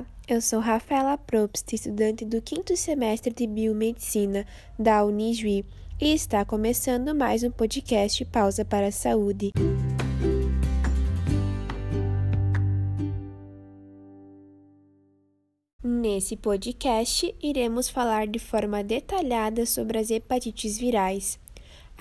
Olá, eu sou Rafaela Probst, estudante do quinto semestre de Biomedicina da Unijuí, e está começando mais um podcast Pausa para a Saúde. Nesse podcast, iremos falar de forma detalhada sobre as hepatites virais.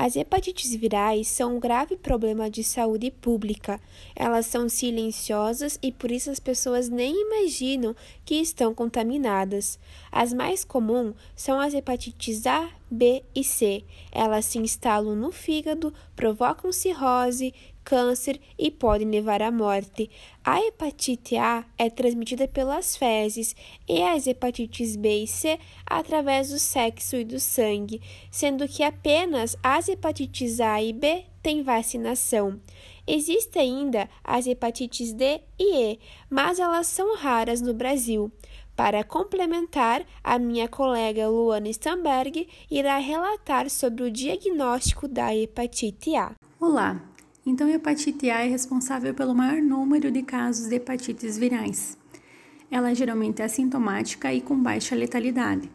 As hepatites virais são um grave problema de saúde pública. Elas são silenciosas e por isso as pessoas nem imaginam que estão contaminadas. As mais comuns são as hepatites A, B e C. Elas se instalam no fígado, provocam cirrose, câncer e podem levar à morte. A hepatite A é transmitida pelas fezes e as hepatites B e C através do sexo e do sangue, sendo que apenas as hepatites A e B têm vacinação. Existem ainda as hepatites D e E, mas elas são raras no Brasil. Para complementar, a minha colega Luana Stamberg irá relatar sobre o diagnóstico da hepatite A. Olá, então, a hepatite A é responsável pelo maior número de casos de hepatites virais. Ela geralmente é assintomática e com baixa letalidade.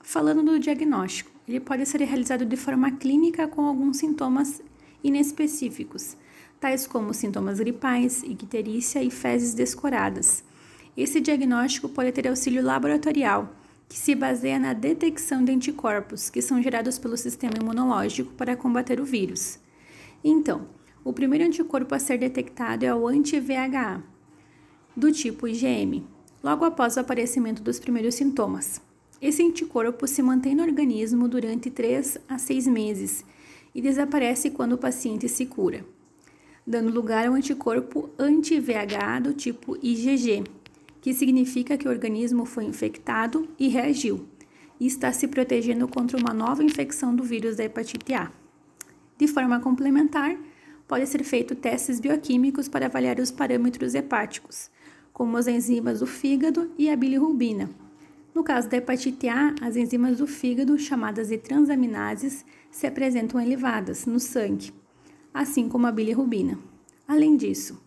Falando do diagnóstico, ele pode ser realizado de forma clínica com alguns sintomas inespecíficos, tais como sintomas gripais, icterícia e fezes descoradas. Esse diagnóstico pode ter auxílio laboratorial, que se baseia na detecção de anticorpos que são gerados pelo sistema imunológico para combater o vírus. Então, o primeiro anticorpo a ser detectado é o anti-VHA, do tipo IgM, logo após o aparecimento dos primeiros sintomas. Esse anticorpo se mantém no organismo durante 3 a 6 meses e desaparece quando o paciente se cura, dando lugar ao anticorpo anti-VHA do tipo IgG, que significa que o organismo foi infectado e reagiu, e está se protegendo contra uma nova infecção do vírus da hepatite A. De forma complementar, pode ser feito testes bioquímicos para avaliar os parâmetros hepáticos, como as enzimas do fígado e a bilirrubina. No caso da hepatite A, as enzimas do fígado, chamadas de transaminases, se apresentam elevadas no sangue, assim como a bilirrubina. Além disso,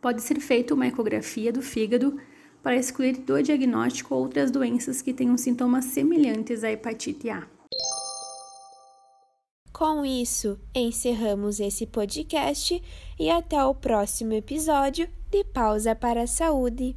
pode ser feita uma ecografia do fígado para excluir do diagnóstico outras doenças que tenham sintomas semelhantes à hepatite A. Com isso, encerramos esse podcast e até o próximo episódio de Pausa para a Saúde.